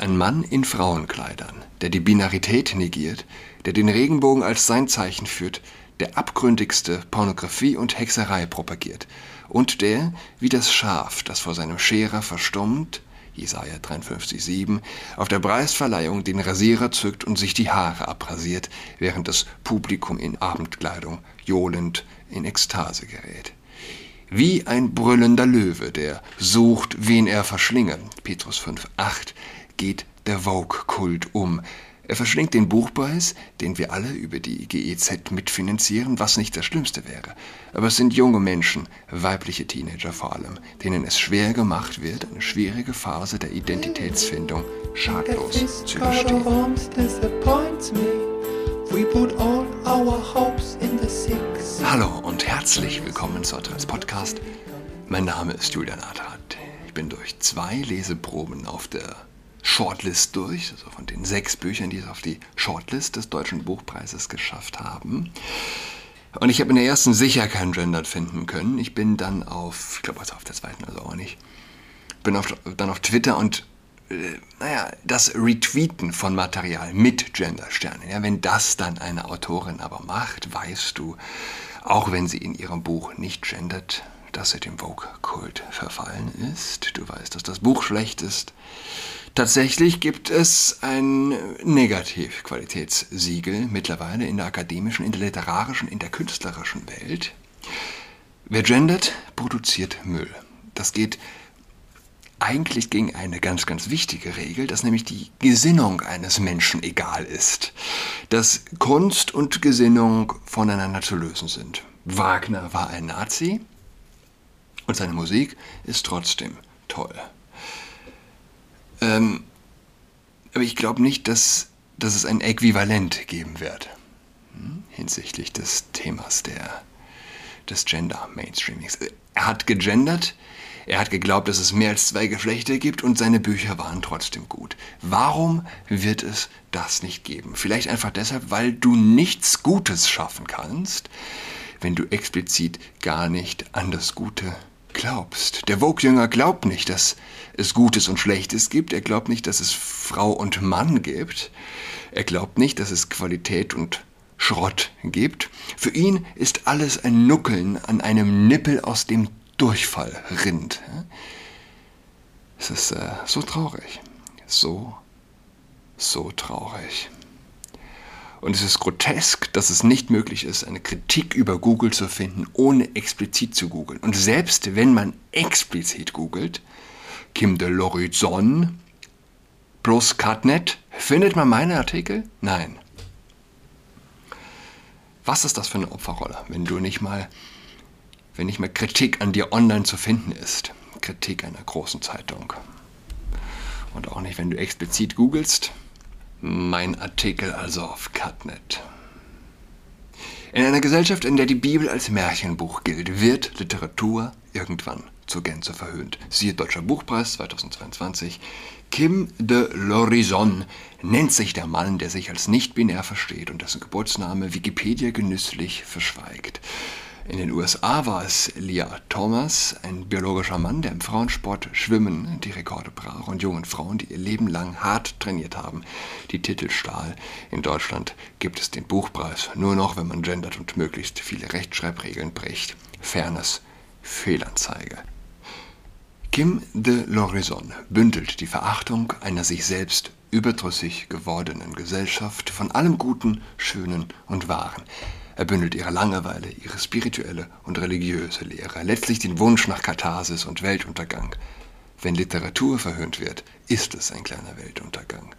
Ein Mann in Frauenkleidern, der die Binarität negiert, der den Regenbogen als sein Zeichen führt, der abgründigste Pornografie und Hexerei propagiert und der, wie das Schaf, das vor seinem Scherer verstummt, Jesaja 53,7, auf der Preisverleihung den Rasierer zückt und sich die Haare abrasiert, während das Publikum in Abendkleidung johlend in Ekstase gerät. Wie ein brüllender Löwe, der sucht, wen er verschlinge, Petrus 5,8, geht der Vogue-Kult um. Er verschlingt den Buchpreis, den wir alle über die GEZ mitfinanzieren, was nicht das Schlimmste wäre. Aber es sind junge Menschen, weibliche Teenager vor allem, denen es schwer gemacht wird, eine schwierige Phase der Identitätsfindung schadlos zu überstehen. Hallo und herzlich willkommen zu Trans Podcast. Mein Name ist Julian Adrat. Ich bin durch zwei Leseproben auf der Shortlist durch, also von den sechs Büchern, die es auf die Shortlist des Deutschen Buchpreises geschafft haben. Und ich habe in der ersten sicher kein Gender finden können. Ich bin dann auf, ich glaube also auf der zweiten also auch nicht, bin auf, dann auf Twitter und äh, naja, das Retweeten von Material mit Gendersternen, ja, wenn das dann eine Autorin aber macht, weißt du, auch wenn sie in ihrem Buch nicht gendert, dass sie dem Vogue-Kult verfallen ist. Du weißt, dass das Buch schlecht ist. Tatsächlich gibt es ein Negativqualitätssiegel mittlerweile in der akademischen, in der literarischen, in der künstlerischen Welt. Wer gendert, produziert Müll. Das geht eigentlich gegen eine ganz, ganz wichtige Regel, dass nämlich die Gesinnung eines Menschen egal ist. Dass Kunst und Gesinnung voneinander zu lösen sind. Wagner war ein Nazi und seine Musik ist trotzdem toll. Ähm, aber ich glaube nicht, dass, dass es ein Äquivalent geben wird hm, hinsichtlich des Themas der, des Gender-Mainstreamings. Er hat gegendert, er hat geglaubt, dass es mehr als zwei Geschlechter gibt und seine Bücher waren trotzdem gut. Warum wird es das nicht geben? Vielleicht einfach deshalb, weil du nichts Gutes schaffen kannst, wenn du explizit gar nicht an das Gute glaubst. Der Vogue-Jünger glaubt nicht, dass es Gutes und Schlechtes gibt. Er glaubt nicht, dass es Frau und Mann gibt. Er glaubt nicht, dass es Qualität und Schrott gibt. Für ihn ist alles ein Nuckeln an einem Nippel, aus dem Durchfall rinnt. Es ist äh, so traurig. So, so traurig. Und es ist grotesk, dass es nicht möglich ist, eine Kritik über Google zu finden, ohne explizit zu googeln. Und selbst wenn man explizit googelt, Kim de l'Horizon plus Cutnet, findet man meine Artikel? Nein. Was ist das für eine Opferrolle, wenn du nicht mal, wenn nicht mal Kritik an dir online zu finden ist? Kritik einer großen Zeitung. Und auch nicht, wenn du explizit googelst, mein Artikel also auf Cutnet. In einer Gesellschaft, in der die Bibel als Märchenbuch gilt, wird Literatur irgendwann zur Gänze verhöhnt. Siehe Deutscher Buchpreis 2022. Kim de l'Horizon nennt sich der Mann, der sich als nicht-binär versteht und dessen Geburtsname Wikipedia genüsslich verschweigt. In den USA war es Leah Thomas, ein biologischer Mann, der im Frauensport Schwimmen die Rekorde brach und jungen Frauen, die ihr Leben lang hart trainiert haben, die Titel stahl. In Deutschland gibt es den Buchpreis nur noch, wenn man gendert und möglichst viele Rechtschreibregeln bricht. Fairness, Fehlanzeige. Kim de l'Horizon bündelt die Verachtung einer sich selbst überdrüssig gewordenen Gesellschaft von allem Guten, Schönen und Wahren. Er bündelt ihre Langeweile, ihre spirituelle und religiöse Lehre, letztlich den Wunsch nach Katharsis und Weltuntergang. Wenn Literatur verhöhnt wird, ist es ein kleiner Weltuntergang.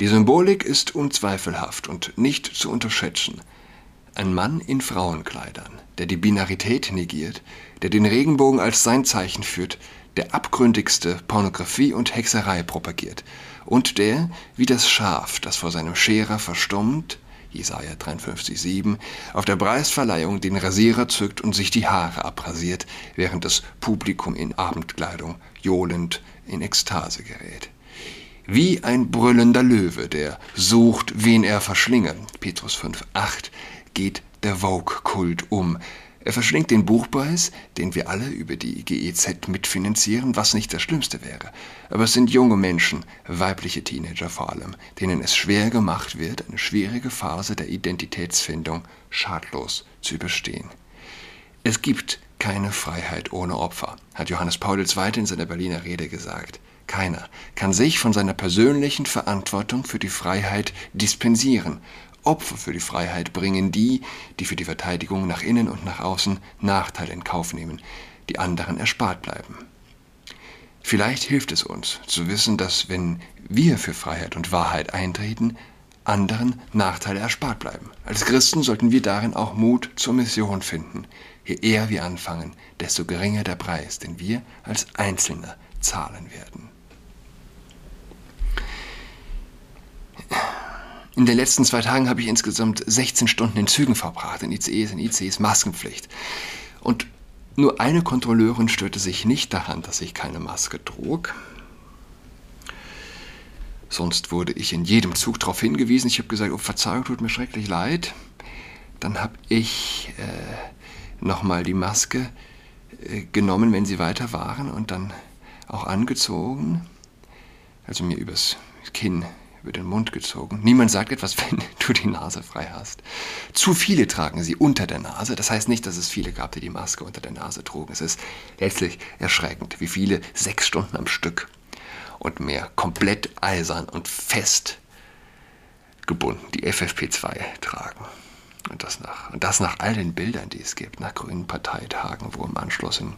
Die Symbolik ist unzweifelhaft und nicht zu unterschätzen. Ein Mann in Frauenkleidern, der die Binarität negiert, der den Regenbogen als sein Zeichen führt, der abgründigste Pornografie und Hexerei propagiert und der, wie das Schaf, das vor seinem Scherer verstummt, Jesaja 53,7, auf der Preisverleihung den Rasierer zückt und sich die Haare abrasiert, während das Publikum in Abendkleidung johlend in Ekstase gerät. Wie ein brüllender Löwe, der sucht, wen er verschlinge, Petrus 5,8, geht der Vogue-Kult um. Er verschlingt den Buchpreis, den wir alle über die GEZ mitfinanzieren, was nicht das Schlimmste wäre. Aber es sind junge Menschen, weibliche Teenager vor allem, denen es schwer gemacht wird, eine schwierige Phase der Identitätsfindung schadlos zu überstehen. Es gibt keine Freiheit ohne Opfer, hat Johannes Paul II. in seiner Berliner Rede gesagt. Keiner kann sich von seiner persönlichen Verantwortung für die Freiheit dispensieren Opfer für die Freiheit bringen die, die für die Verteidigung nach innen und nach außen Nachteile in Kauf nehmen, die anderen erspart bleiben. Vielleicht hilft es uns zu wissen, dass wenn wir für Freiheit und Wahrheit eintreten, anderen Nachteile erspart bleiben. Als Christen sollten wir darin auch Mut zur Mission finden. Je eher wir anfangen, desto geringer der Preis, den wir als Einzelne zahlen werden. In den letzten zwei Tagen habe ich insgesamt 16 Stunden in Zügen verbracht, in ICEs, in ICEs Maskenpflicht. Und nur eine Kontrolleurin störte sich nicht daran, dass ich keine Maske trug. Sonst wurde ich in jedem Zug darauf hingewiesen. Ich habe gesagt, oh Verzeihung, tut mir schrecklich leid. Dann habe ich äh, nochmal die Maske äh, genommen, wenn sie weiter waren und dann auch angezogen. Also mir übers Kinn über den Mund gezogen. Niemand sagt etwas, wenn du die Nase frei hast. Zu viele tragen sie unter der Nase. Das heißt nicht, dass es viele gab, die die Maske unter der Nase trugen. Es ist letztlich erschreckend, wie viele sechs Stunden am Stück und mehr komplett eisern und fest gebunden die FFP2 tragen. Und das, nach, und das nach all den Bildern, die es gibt, nach grünen Parteitagen, wo im Anschluss in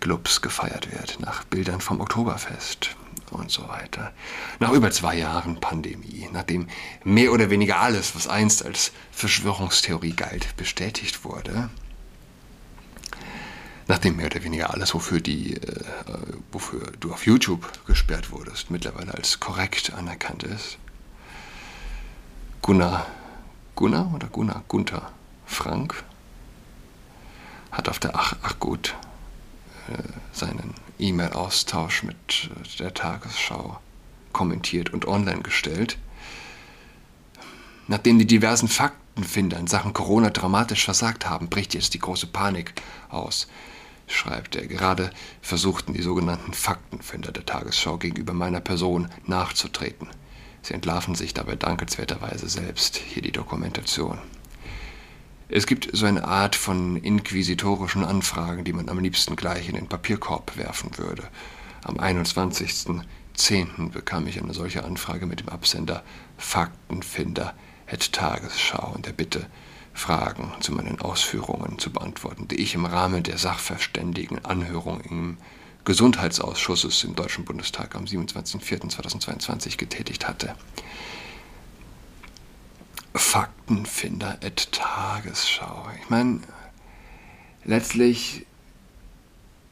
Clubs gefeiert wird, nach Bildern vom Oktoberfest, und so weiter. Nach über zwei Jahren Pandemie, nachdem mehr oder weniger alles, was einst als Verschwörungstheorie galt, bestätigt wurde, nachdem mehr oder weniger alles, wofür, die, äh, wofür du auf YouTube gesperrt wurdest, mittlerweile als korrekt anerkannt ist, Gunnar, Gunnar oder Gunnar, Gunther Frank hat auf der Ach, ach gut seinen E-Mail-Austausch mit äh, der Tagesschau kommentiert und online gestellt. Nachdem die diversen Faktenfinder in Sachen Corona dramatisch versagt haben, bricht jetzt die große Panik aus, schreibt er. Gerade versuchten die sogenannten Faktenfinder der Tagesschau gegenüber meiner Person nachzutreten. Sie entlarven sich dabei dankenswerterweise selbst. Hier die Dokumentation. Es gibt so eine Art von inquisitorischen Anfragen, die man am liebsten gleich in den Papierkorb werfen würde. Am 21.10. bekam ich eine solche Anfrage mit dem Absender Faktenfinder at Tagesschau und der Bitte, Fragen zu meinen Ausführungen zu beantworten, die ich im Rahmen der sachverständigen Anhörung im Gesundheitsausschusses im Deutschen Bundestag am 27.04.2022 getätigt hatte. Faktenfinder at Tagesschau. Ich meine, letztlich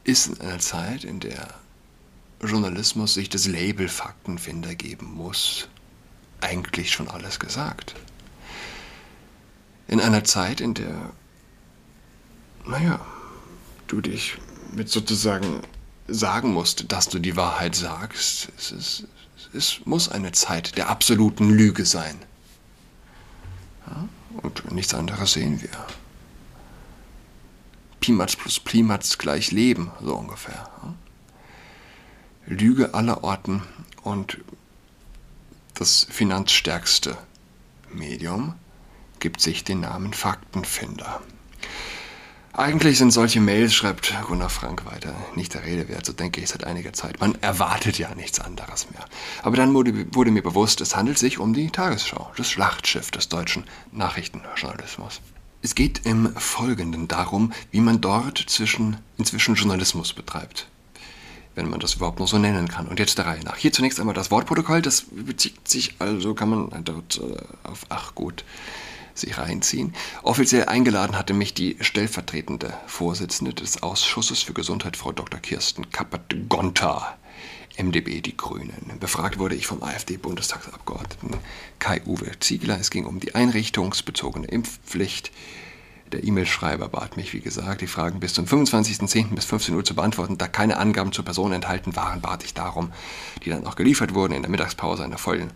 ist in einer Zeit, in der Journalismus sich das Label Faktenfinder geben muss, eigentlich schon alles gesagt. In einer Zeit, in der, naja, du dich mit sozusagen sagen musst, dass du die Wahrheit sagst, es, ist, es muss eine Zeit der absoluten Lüge sein. Und nichts anderes sehen wir. Pimatz plus Plimatz gleich Leben, so ungefähr. Lüge aller Orten und das finanzstärkste Medium gibt sich den Namen Faktenfinder. Eigentlich sind solche Mails, schreibt Gunnar Frank weiter, nicht der Rede wert, so denke ich seit einiger Zeit. Man erwartet ja nichts anderes mehr. Aber dann wurde, wurde, mir bewusst, es handelt sich um die Tagesschau, das Schlachtschiff des deutschen Nachrichtenjournalismus. Es geht im Folgenden darum, wie man dort zwischen, inzwischen Journalismus betreibt. Wenn man das überhaupt noch so nennen kann. Und jetzt der Reihe nach. Hier zunächst einmal das Wortprotokoll, das bezieht sich also, kann man dort äh, auf, ach gut, sich reinziehen. Offiziell eingeladen hatte mich die stellvertretende Vorsitzende des Ausschusses für Gesundheit, Frau Dr. Kirsten Kappert-Gonta, MdB Die Grünen. Befragt wurde ich vom AfD-Bundestagsabgeordneten Kai-Uwe Ziegler. Es ging um die einrichtungsbezogene Impfpflicht. Der E-Mail-Schreiber bat mich, wie gesagt, die Fragen bis zum 25.10. bis 15 Uhr zu beantworten. Da keine Angaben zur Person enthalten waren, bat ich darum, die dann auch geliefert wurden in der Mittagspause einer vollen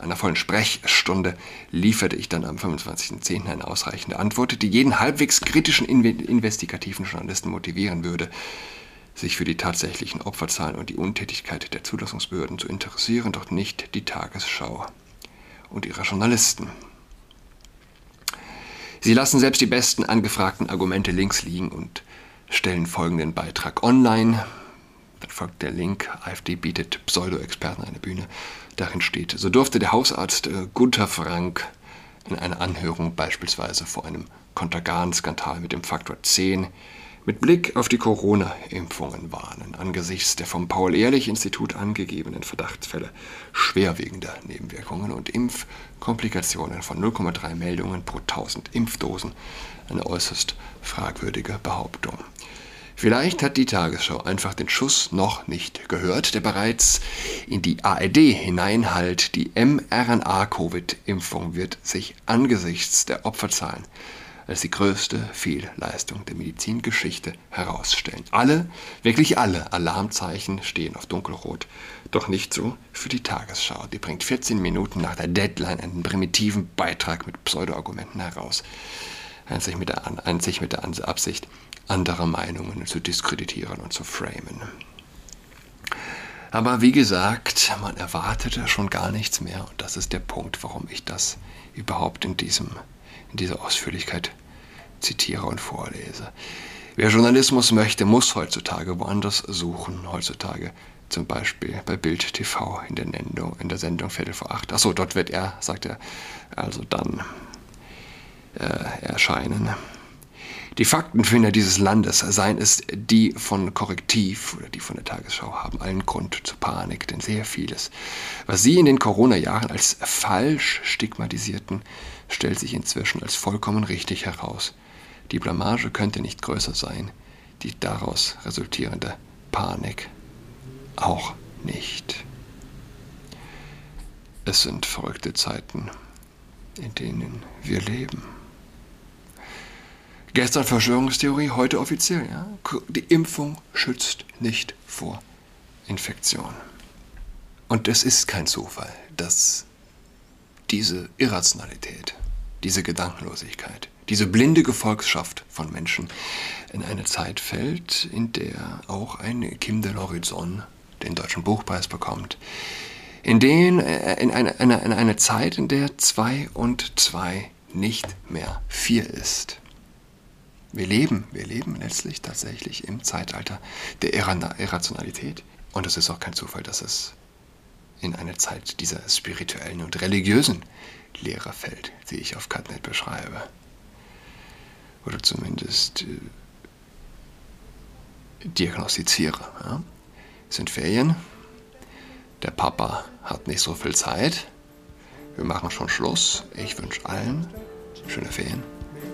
einer vollen Sprechstunde lieferte ich dann am 25.10. eine ausreichende Antwort, die jeden halbwegs kritischen investigativen Journalisten motivieren würde, sich für die tatsächlichen Opferzahlen und die Untätigkeit der Zulassungsbehörden zu interessieren, doch nicht die Tagesschau und ihre Journalisten. Sie lassen selbst die besten angefragten Argumente links liegen und stellen folgenden Beitrag online. Folgt der Link, AfD bietet Pseudo-Experten eine Bühne. Darin steht, so durfte der Hausarzt äh, Gunther Frank in einer Anhörung beispielsweise vor einem Kontergan-Skandal mit dem Faktor 10 mit Blick auf die Corona-Impfungen warnen, angesichts der vom Paul-Ehrlich-Institut angegebenen Verdachtsfälle schwerwiegender Nebenwirkungen und Impfkomplikationen von 0,3 Meldungen pro 1000 Impfdosen eine äußerst fragwürdige Behauptung. Vielleicht hat die Tagesschau einfach den Schuss noch nicht gehört, der bereits in die ARD hineinhallt. Die mRNA-Covid-Impfung wird sich angesichts der Opferzahlen als die größte Fehlleistung der Medizingeschichte herausstellen. Alle, wirklich alle Alarmzeichen stehen auf dunkelrot. Doch nicht so für die Tagesschau. Die bringt 14 Minuten nach der Deadline einen primitiven Beitrag mit Pseudoargumenten heraus. Einzig mit der, einzig mit der Absicht, andere Meinungen zu diskreditieren und zu framen. Aber wie gesagt, man erwartete schon gar nichts mehr und das ist der Punkt, warum ich das überhaupt in, diesem, in dieser Ausführlichkeit zitiere und vorlese. Wer Journalismus möchte, muss heutzutage woanders suchen. Heutzutage zum Beispiel bei Bild TV in der, Nendung, in der Sendung Viertel vor acht. Achso, dort wird er, sagt er, also dann äh, erscheinen. Die Faktenfinder dieses Landes, seien es die von Korrektiv oder die von der Tagesschau, haben allen Grund zur Panik, denn sehr vieles, was sie in den Corona-Jahren als falsch stigmatisierten, stellt sich inzwischen als vollkommen richtig heraus. Die Blamage könnte nicht größer sein, die daraus resultierende Panik auch nicht. Es sind verrückte Zeiten, in denen wir leben. Gestern Verschwörungstheorie, heute offiziell. Ja? Die Impfung schützt nicht vor Infektion. Und es ist kein Zufall, dass diese Irrationalität, diese Gedankenlosigkeit, diese blinde Gefolgschaft von Menschen in eine Zeit fällt, in der auch ein Kim de l'Horizon den Deutschen Buchpreis bekommt. In, den, äh, in, eine, in eine Zeit, in der zwei und zwei nicht mehr vier ist. Wir leben, wir leben letztlich tatsächlich im Zeitalter der Irrationalität. Und es ist auch kein Zufall, dass es in eine Zeit dieser spirituellen und religiösen Lehre fällt, die ich auf Cutnet beschreibe oder zumindest äh, diagnostiziere. Ja? Es sind Ferien, der Papa hat nicht so viel Zeit, wir machen schon Schluss. Ich wünsche allen schöne Ferien,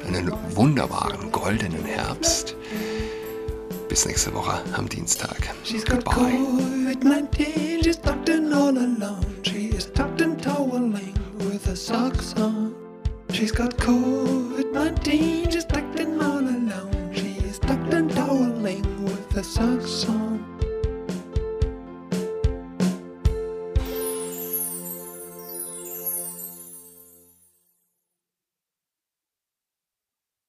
einen wunderbaren goldenen Herbst. Bis nächste Woche am Dienstag. She's got COVID-19, she's tucked in all alone. She is tucked in toweling with her socks on. She's got COVID-19, she's tucked in all alone. She's tucked in toweling with her socks on.